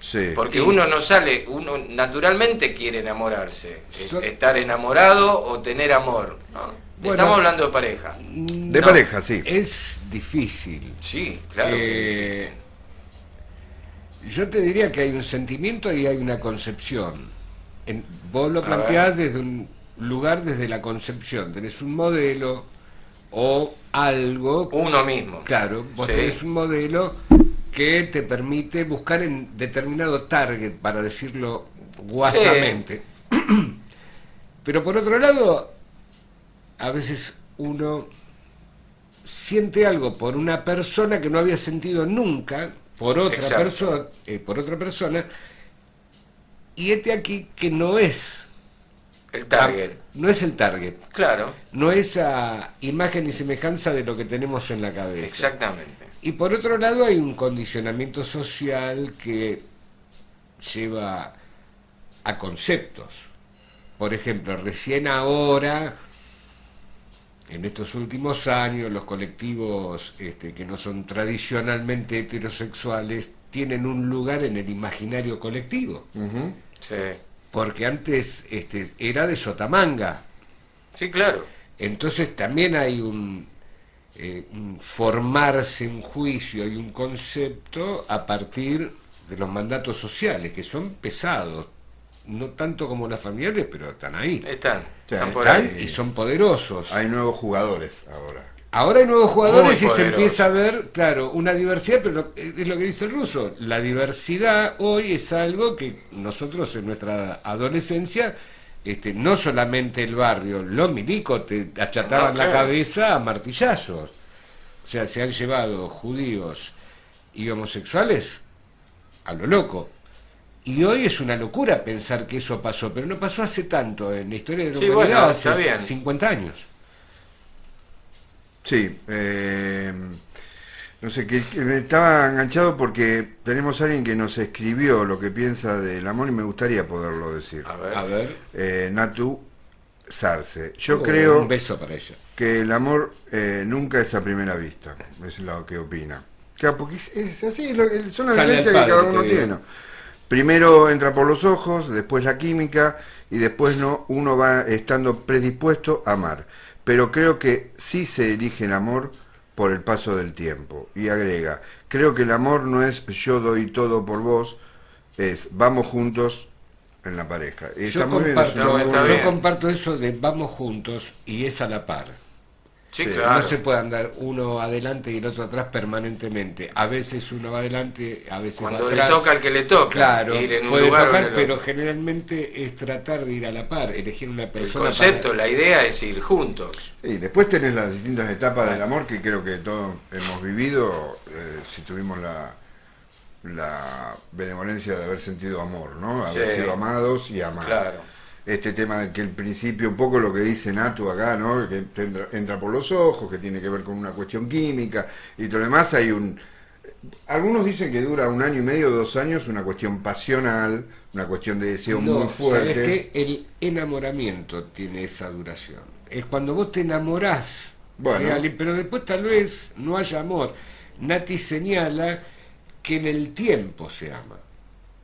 sí. Porque uno no sale, uno naturalmente quiere enamorarse, es- So- estar enamorado o tener amor. ¿no? Bueno. Estamos hablando de pareja. De No, pareja, sí. Es difícil. Sí, claro. que Eh, yo te diría que hay un sentimiento y hay una concepción. En- vos lo planteás desde un lugar, desde la concepción. Tenés un modelo o algo. uno mismo. Claro, vos Sí. tenés un modelo que te permite buscar en determinado target, para decirlo guasamente. Pero por otro lado, a veces uno siente algo por una persona que no había sentido nunca por otra persona, por otra persona, y este aquí que no es El target. no es el target, Claro, no es a imagen y semejanza de lo que tenemos en la cabeza. exactamente. Y por otro lado hay un condicionamiento social que lleva a conceptos. Por ejemplo, recién ahora, en estos últimos años, los colectivos este, que no son tradicionalmente heterosexuales tienen un lugar en el imaginario colectivo. Sí, Porque antes este, era de Sotamanga. sí claro. Entonces también hay un, eh, un formarse un juicio y un concepto a partir de los mandatos sociales, que son pesados, no tanto como las familiares, pero están ahí. Están, están por Están ahí. y son poderosos. Hay nuevos jugadores ahora. Ahora hay nuevos jugadores y se empieza a ver, claro, una diversidad, pero lo- es lo que dice el ruso. La diversidad hoy es algo que nosotros en nuestra adolescencia, este, no solamente el barrio, los milicos te achataban No, la cabeza a martillazos. O sea, se han llevado judíos y homosexuales a lo loco. Y hoy es una locura pensar que eso pasó, pero no pasó hace tanto en la historia de la Sí, humanidad, bueno, hace bien. 50 años. Sí, eh, no sé, que, estaba enganchado porque tenemos a alguien que nos escribió lo que piensa del amor y me gustaría poderlo decir. A ver. A ver. Eh, Natu Sarce. Yo Oh, creo Un beso para ella. que el amor eh, nunca es a primera vista, es lo que opina. Claro, porque es, es así, son las vivencias que cada uno tiene. Primero entra por los ojos, después la química y después no uno va estando predispuesto a amar. Pero creo que sí se elige el amor por el paso del tiempo. Y agrega, creo que el amor no es yo doy todo por vos, es vamos juntos en la pareja. Y Yo está muy bien, es comparto, yo bien. buena- comparto eso de vamos juntos y es a la par. Sí, Sí, claro. No se puede andar uno adelante y el otro atrás permanentemente. A veces uno va adelante, a veces Cuando va le atrás. toca al que le toca. Claro, ir en un puede lugar en el pero generalmente es tratar de ir a la par, elegir una El persona. concepto, para- la idea es ir juntos. Y después tenés las distintas etapas del amor que creo que todos hemos vivido eh, si tuvimos la, la benevolencia de haber sentido amor, ¿no? Haber Sí. sido amados y amar. Claro. Este tema de que el principio, un poco lo que dice Natu acá, ¿no? Que entra, entra por los ojos, que tiene que ver con una cuestión química y todo lo demás, hay un... Algunos dicen que dura un año y medio, dos años, una cuestión pasional, una cuestión de deseo No, muy fuerte. ¿sabes qué? El enamoramiento tiene esa duración. Es cuando vos te enamorás Bueno. de alguien, pero después tal vez no haya amor. Nati señala que en el tiempo se ama.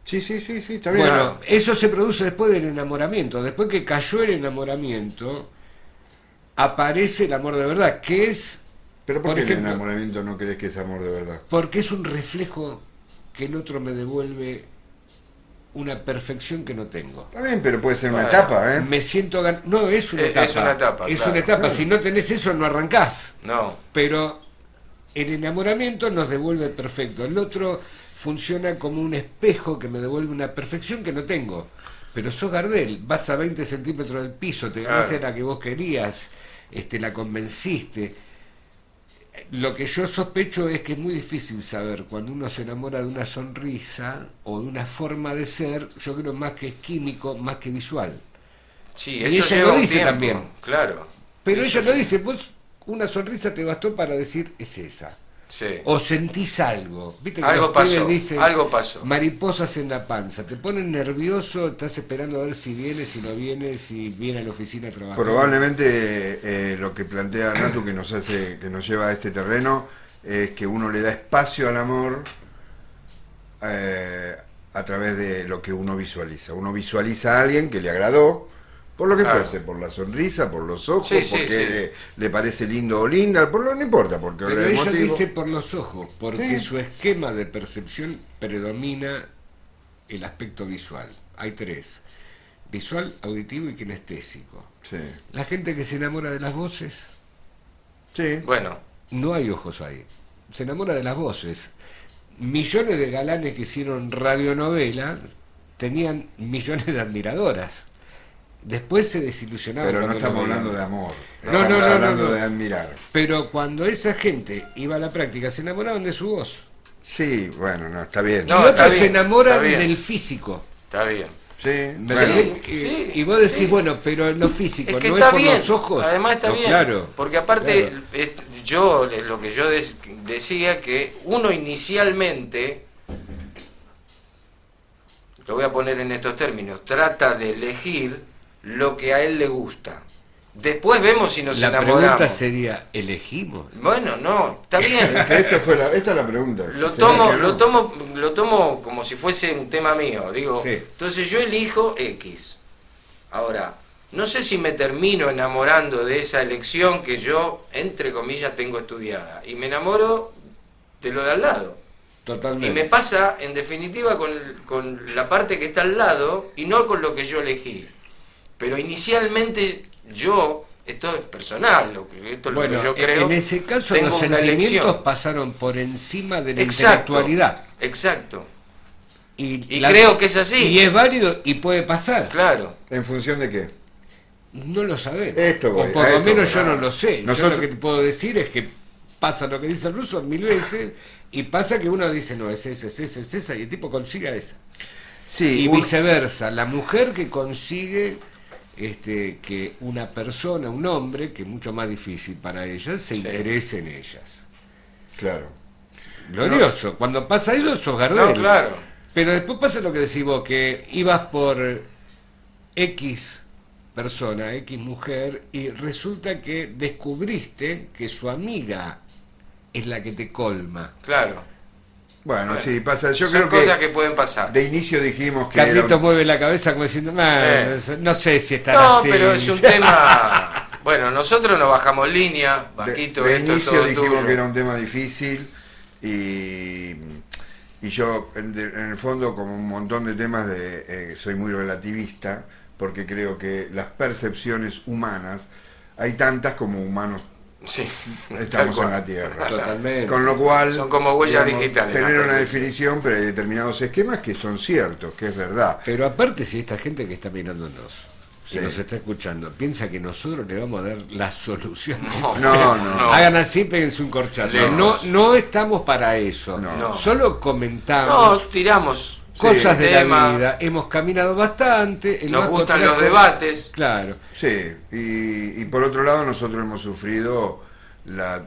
Sí, sí, sí, sí, está bien. Bueno, eso se produce después del enamoramiento. Después que cayó el enamoramiento, aparece el amor de verdad, que es Pero ¿por, por qué ejemplo- el enamoramiento no crees que es amor de verdad? porque es un reflejo que el otro me devuelve una perfección que no tengo. Está bien, pero puede ser una Bueno. etapa, ¿eh? Me siento gan- no es una Es- etapa es una etapa, es claro. una etapa Claro. si no tenés eso no arrancás No. pero el enamoramiento nos devuelve perfecto el otro funciona como un espejo que me devuelve una perfección que no tengo pero sos Gardel vas a 20 centímetros del piso te ganaste Claro. la que vos querías este la convenciste Lo que yo sospecho es que es muy difícil saber cuando uno se enamora de una sonrisa o de una forma de ser, yo creo más que es químico, más que visual. Sí, Y eso ella lo dice tiempo, también. Claro. Pero Eso ella no sí. dice, vos una sonrisa te bastó para decir es esa. Sí. O sentís algo. ¿Viste que Algo pasó, dicen, algo pasó. Mariposas en la panza. Te ponen nervioso, estás esperando a ver si viene, si no viene, si viene a la oficina a trabajar. Probablemente eh, lo que plantea Natu que nos hace, que nos lleva a este terreno, es que uno le da espacio al amor eh, a través de lo que uno visualiza. Uno visualiza a alguien que le agradó, por lo que Claro. fuese, por la sonrisa, por los ojos, Sí, sí, porque sí. Le, le parece lindo o linda, por lo no importa, porque Pero el ella motivo- dice por los ojos, porque Sí. su esquema de percepción predomina el aspecto visual. Hay tres. Visual, auditivo y kinestésico. Sí, La gente que se enamora de las voces, sí. Bueno, no hay ojos ahí. Se enamora de las voces. Millones de galanes que hicieron radionovela tenían millones de admiradoras. Después se desilusionaban. Pero no estamos hablando de amor, No, no, estamos no, no, hablando no. de admirar. Pero cuando esa gente iba a la práctica, se enamoraban de su voz. Sí, bueno, no, está bien. No, y está otros se bien, enamoran está bien. del físico. está bien. Sí, ¿Me bueno? Sí, Y- sí, y vos decís, sí. bueno, pero lo físico, Es que no está es por bien. los ojos. Además está No, bien. Claro. Porque aparte, Claro. es- yo, lo que yo des- decía que uno inicialmente, lo voy a poner en estos términos, trata de elegir lo que a él le gusta. Después vemos si nos La enamoramos. pregunta sería, ¿elegimos? Bueno, no, está bien. Es que esta, fue la, esta es la pregunta. Lo ¿Será tomo, lo tomo, lo tomo como si fuese un tema mío. Digo, Sí. entonces yo elijo X. Ahora, no sé si me termino enamorando de esa elección que yo, entre comillas, tengo estudiada. Y me enamoro de lo de al lado. Totalmente. Y me pasa, en definitiva, con, con la parte que está al lado y no con lo que yo elegí. Pero inicialmente yo, esto es personal, lo que, esto es bueno, lo que yo en- creo. en ese caso los sentimientos elección. pasaron por encima de la Exacto, intelectualidad. exacto. Y, Y creo que es así. Y es válido y puede pasar. Claro. ¿En función de qué? No lo sabemos. Esto voy, o por lo menos voy. yo no lo sé. Yo lo que te puedo decir es que pasa lo que dice el ruso mil veces y pasa que uno dice, no, es esa, es esa, es esa, y el tipo consigue esa. Sí, y un- viceversa, la mujer que consigue este, que una persona, un hombre, que es mucho más difícil para ellas, se Sí. interese en ellas. Claro. Glorioso. Cuando pasa eso, sos Gardel. No, claro. Pero después pasa lo que decís vos, que ibas por X persona, X mujer, y resulta que descubriste que su amiga es la que te colma. Claro. Bueno, Bueno, sí, pasa. Yo Son creo cosas que, que pueden pasar. de inicio dijimos que. Carlito un- mueve la cabeza como diciendo, "Ah, no sé si está No, así". pero es un tema. Bueno, nosotros nos bajamos línea, de, Vasquito, de esto es inicio todo dijimos tuyo. que era un tema difícil y, y yo, en, de- en el fondo, como un montón de temas, de, eh, soy muy relativista porque creo que las percepciones humanas hay tantas como humanos Sí, estamos en la Tierra. Totalmente. Con lo cual, Son como huellas digitales, tener una definición, pero hay determinados esquemas que son ciertos, que es verdad. Pero aparte, si esta gente que está mirándonos Sí. y nos está escuchando piensa que nosotros le vamos a dar la solución. No, No, no. Hagan así, péguense un corchazo. No, no estamos para eso. No. No. Solo No, comentamos tiramos cosas Sí, de tema. la vida. Hemos caminado bastante. el Nos gustan trajo- los debates. Claro. Sí, y, y por otro lado nosotros hemos sufrido la,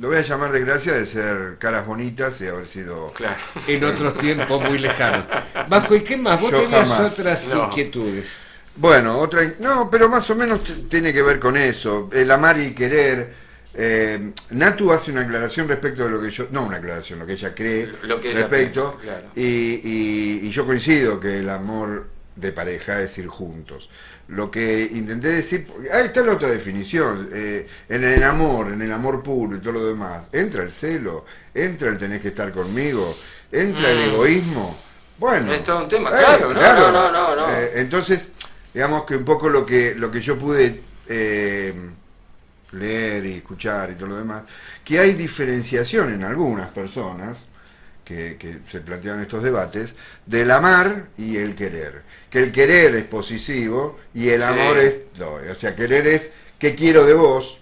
lo voy a llamar desgracia de ser caras bonitas y haber sido... Claro. En otros tiempos muy lejanos. Vasco, ¿y qué más? Vos Yo tenías jamás. otras No. inquietudes. Bueno, otra... No, pero más o menos tiene que ver con eso, el amar y querer. Eh, Natu hace una aclaración respecto de lo que yo... No una aclaración, lo que ella cree Lo que ella respecto. piensa, claro. y, y- y yo coincido que el amor de pareja es ir juntos. Lo que intenté decir, ahí está la otra definición, eh, en el amor, en el amor puro y todo lo demás, entra el celo, entra el tener que estar conmigo, entra el Mm. egoísmo. Bueno, Es todo un tema, claro, no, no, no, no, no. Eh, entonces, digamos que un poco lo que, lo que yo pude eh, leer y escuchar y todo lo demás, que hay diferenciación en algunas personas que, que se plantean estos debates del amar y el querer. Que el querer es positivo y el Sí. amor es doy. O sea, querer es qué quiero de vos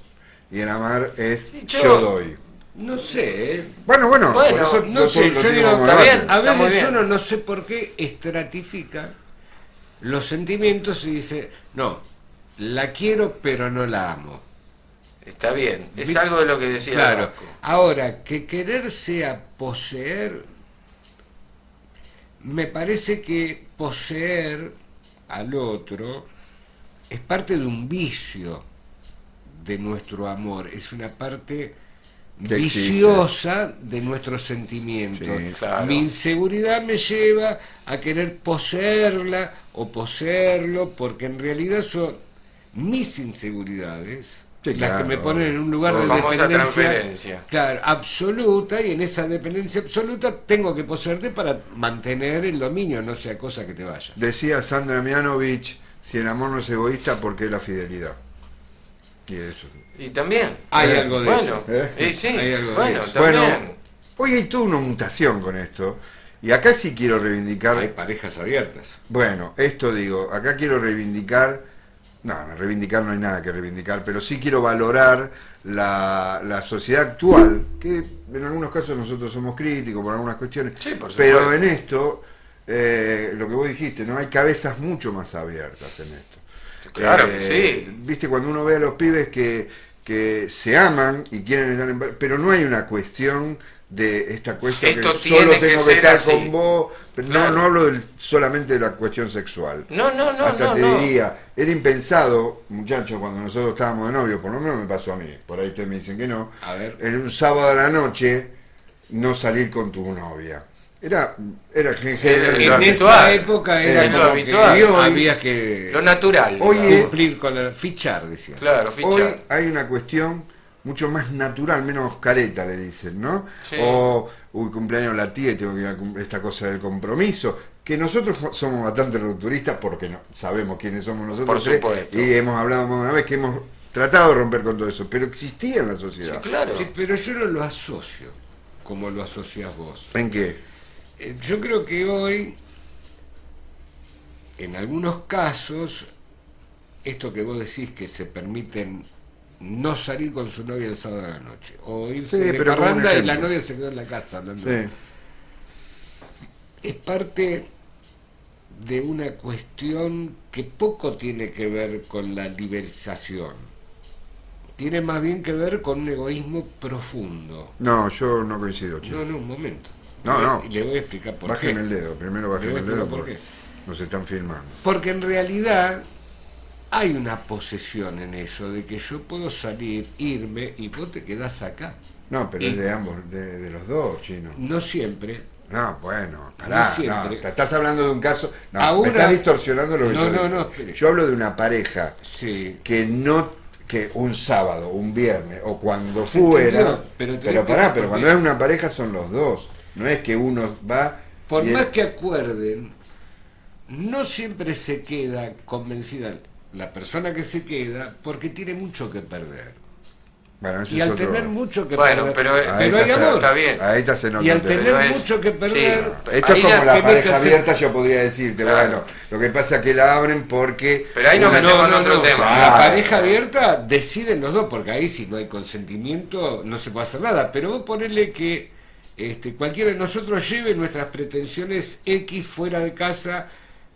y el amar es Sí, yo, yo- doy. No sé. Bueno, bueno, Bueno, por eso No lo- sé, lo yo digo bien. a veces bien. uno no sé por qué estratifica los sentimientos y dice, no, la quiero pero no la amo. Está bien. Es algo de lo que decía Claro. Vasco. Ahora, que querer sea poseer, me parece que poseer al otro es parte de un vicio de nuestro amor, es una parte viciosa de nuestros sentimientos. Sí, claro. Mi inseguridad me lleva a querer poseerla o poseerlo porque en realidad son mis inseguridades Sí, las que me ponen en un lugar La de dependencia transferencia. claro, absoluta y en esa dependencia absoluta tengo que poseerte para mantener el dominio, no sea cosa que te vaya. Decía Sandra Mianovich, si el amor no es egoísta, ¿por qué la fidelidad? Y eso. Y también. Hay Eh, algo de Bueno, eso. ¿Eh? y sí, Hay algo de bueno, eso. también. Bueno, hoy hay toda una mutación con esto. Y acá sí quiero reivindicar Hay parejas abiertas. Bueno, esto digo, acá quiero reivindicar, no, reivindicar no hay nada que reivindicar, pero sí quiero valorar la, la sociedad actual, que en algunos casos nosotros somos críticos por algunas cuestiones, Sí, por pero en esto, eh, lo que vos dijiste, no hay cabezas mucho más abiertas en esto. Claro que Eh, sí. Viste, cuando uno ve a los pibes que, que se aman y quieren estar en... Pero no hay una cuestión de esta cuestión Esto que solo tengo que, estar así. con vos. Pero Claro. No, no hablo del- solamente de la cuestión sexual. No, no, no, Hasta no, te no. diría, era impensado, muchachos, cuando nosotros estábamos de novio, por lo menos me pasó a mí, por ahí ustedes me dicen que no, A ver. en un sábado a la noche no salir con tu novia. Era, era, lo en esa época era lo habitual. que hoy- había que Lo natural. Oye, digamos. cumplir con el fichar, decía. Claro, Hoy hay una cuestión mucho más natural, menos careta, le dicen, ¿no? Sí. O, uy, cumpleaños la tía y tengo que ir a cum- esta cosa del compromiso. Que nosotros somos bastante rupturistas porque no, sabemos quiénes somos nosotros Por tres, supuesto. y hemos hablado más de una vez que hemos tratado de romper con todo eso, pero existía en la sociedad. Sí, claro. Sí, pero yo no lo asocio como lo asocias vos. ¿En qué? Eh, Yo creo que hoy, en algunos casos, esto que vos decís que se permiten no salir con su novia el sábado de la noche, o irse Sí, de pero parranda y la novia se quedó en la casa hablando. Sí. Es parte de una cuestión que poco tiene que ver con la liberización. Tiene más bien que ver con un egoísmo profundo. No, yo no coincido, chico. No, no, un momento. No, Le- no. Le voy a explicar por Bájeme qué. el dedo, primero bájeme el dedo por porque qué. nos están filmando. Porque en realidad hay una posesión en eso, de que yo puedo salir, irme y vos te quedás acá. No, pero Y- es de ambos, de, de los dos, chino. No siempre. No, bueno, pará, No siempre. no, te estás hablando de un caso, no, Ahora- me estás distorsionando lo que No, yo no, no, espere. Yo hablo de una pareja Sí. que no, que un sábado, un viernes o cuando Se fuera, entendió, pero pero, pará, pero cuando es una pareja son los dos, no es que uno va Por el- más que acuerden, no siempre se queda convencida la persona que se queda porque tiene mucho que perder. bueno, Y al otro- tener mucho que Bueno, perder, pero- pero hay está, amor. está bien. Ahí está se nota Y al tener Pero es- mucho que perder, sí, Esto Ahí es como la pareja abierta, yo podría decirte, Claro. bueno, lo que pasa es que la abren porque... Pero ahí nos una- metemos en otro tema. La pareja abierta deciden los dos, porque ahí si no hay consentimiento no se puede hacer nada. Pero vos ponerle que este, cualquiera de nosotros lleve nuestras pretensiones X fuera de casa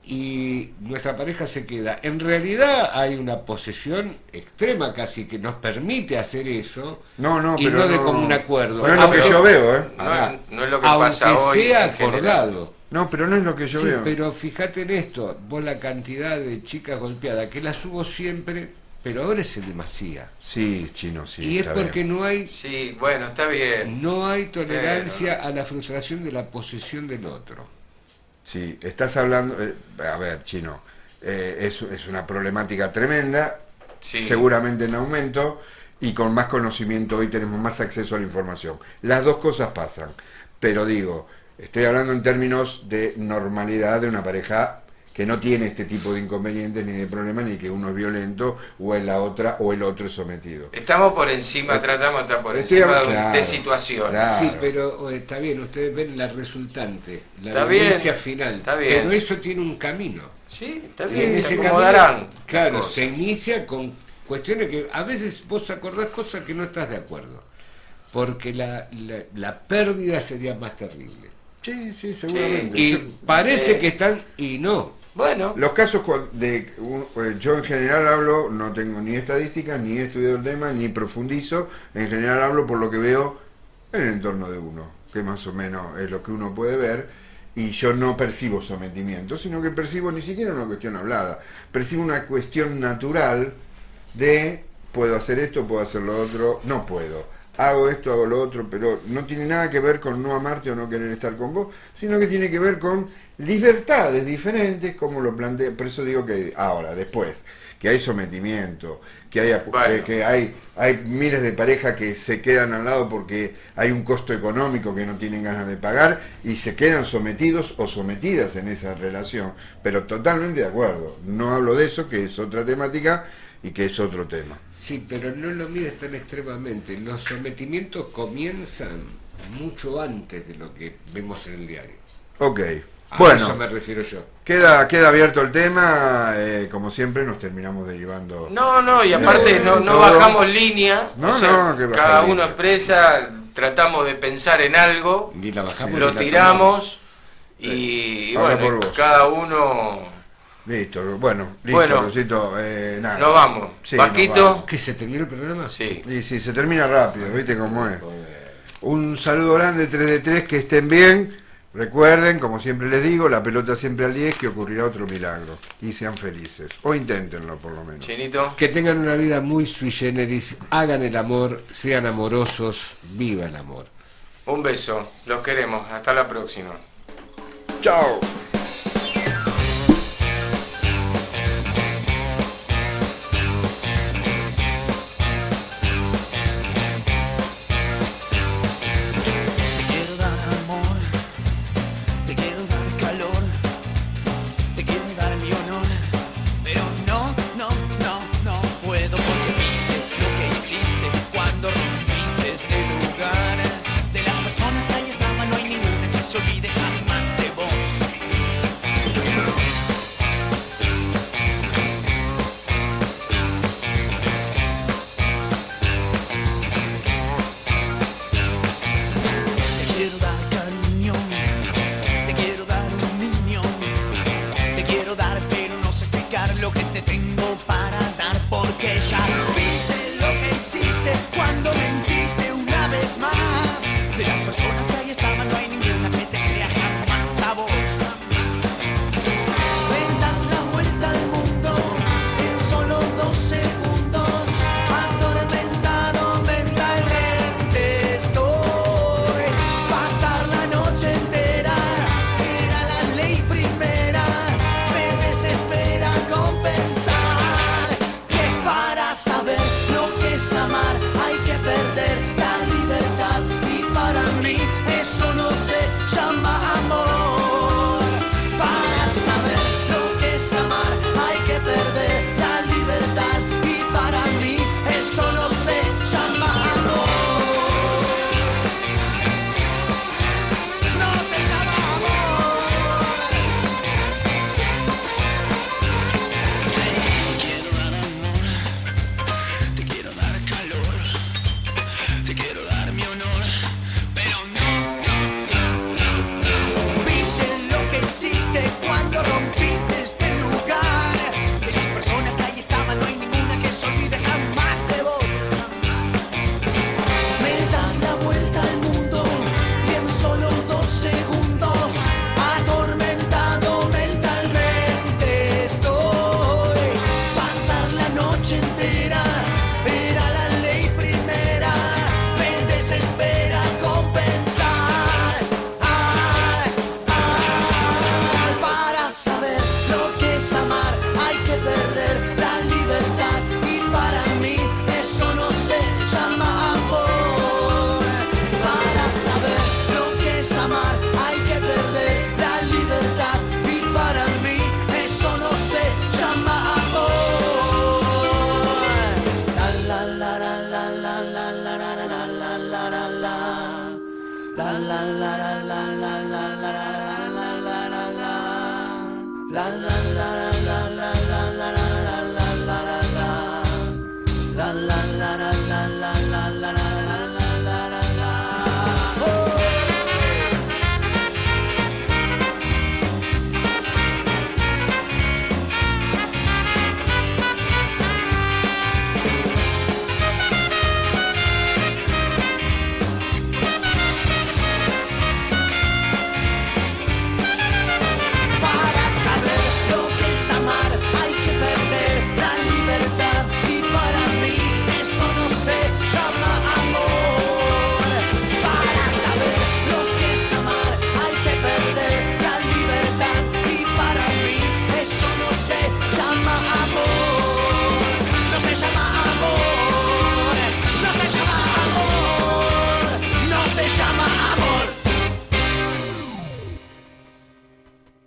y nuestra pareja se queda. En realidad hay una posesión extrema casi que nos permite hacer eso No, no, y pero no de no- común acuerdo. No es lo que pero- yo veo, ¿eh? No, Ahora, no es lo que aunque pasa hoy. sea acordado. No, pero no es lo que yo sí, veo. pero fíjate en esto, vos la cantidad de chicas golpeadas, que las hubo siempre, pero ahora es demasía. Sí, chino, sí. y es porque bien. no hay Sí, bueno, está bien. no hay tolerancia a la frustración de la posesión del otro. Sí, estás hablando... eh, a ver, chino, eh, es, es una problemática tremenda, Sí. seguramente en aumento, y con más conocimiento hoy tenemos más acceso a la información. Las dos cosas pasan, pero digo, estoy hablando en términos de normalidad de una pareja que no tiene este tipo de inconvenientes ni de problemas, ni que uno es violento o es la otra o el otro es sometido. Estamos por encima, tratamos de estar por encima de, hablando- de claro, situaciones. claro. Sí, pero está bien, ustedes ven la resultante, la Está bien, violencia final. está bien. Pero eso tiene un camino. Sí, está bien, en se acomodarán. camino, claro, se inicia con cuestiones que a veces vos acordás cosas que no estás de acuerdo, porque la, la, la pérdida sería más terrible. Sí, sí, seguramente. Y parece eh. que están, y no. Bueno, Los casos de eh, yo en general hablo, no tengo ni estadísticas, ni he estudiado el tema, ni profundizo, en general hablo por lo que veo en el entorno de uno, que más o menos es lo que uno puede ver, y yo no percibo sometimiento, sino que percibo ni siquiera una cuestión hablada, percibo una cuestión natural de puedo hacer esto, puedo hacer lo otro, no puedo. Hago esto, hago lo otro, pero no tiene nada que ver con no amarte o no querer estar con vos, sino que tiene que ver con libertades diferentes, como lo plantea. Por eso digo que ahora, después, que hay sometimiento, que hay, acu- Bueno. que, que hay, hay miles de parejas que se quedan al lado porque hay un costo económico que no tienen ganas de pagar y se quedan sometidos o sometidas en esa relación. Pero totalmente de acuerdo. No hablo de eso, que es otra temática y que es otro tema. Sí, pero no lo mires tan extremadamente. Los sometimientos comienzan mucho antes de lo que vemos en el diario. Ok. A bueno, eso me refiero yo. queda, queda abierto el tema. eh, como siempre, nos terminamos derivando. no, no, y aparte Eh, no, no bajamos línea. No, o sea, no, cada línea. uno expresa, tratamos de pensar en algo, Ni la bajamos. lo ni la tiramos y, y Habla bueno, cada uno Listo, bueno, listo, Bueno. Rosito, eh, nada. nos vamos. Sí, nos vamos. ¿Que se terminó el programa? sí. Y sí, se termina rápido, ¿viste cómo es? Un saludo grande 3 de 3, que estén bien. Recuerden, como siempre les digo, la pelota siempre al 10, que ocurrirá otro milagro. Y sean felices. O inténtenlo, por lo menos. Chinito. Que tengan una vida muy sui generis, hagan el amor, sean amorosos, viva el amor. Un beso, los queremos, hasta la próxima. Chao.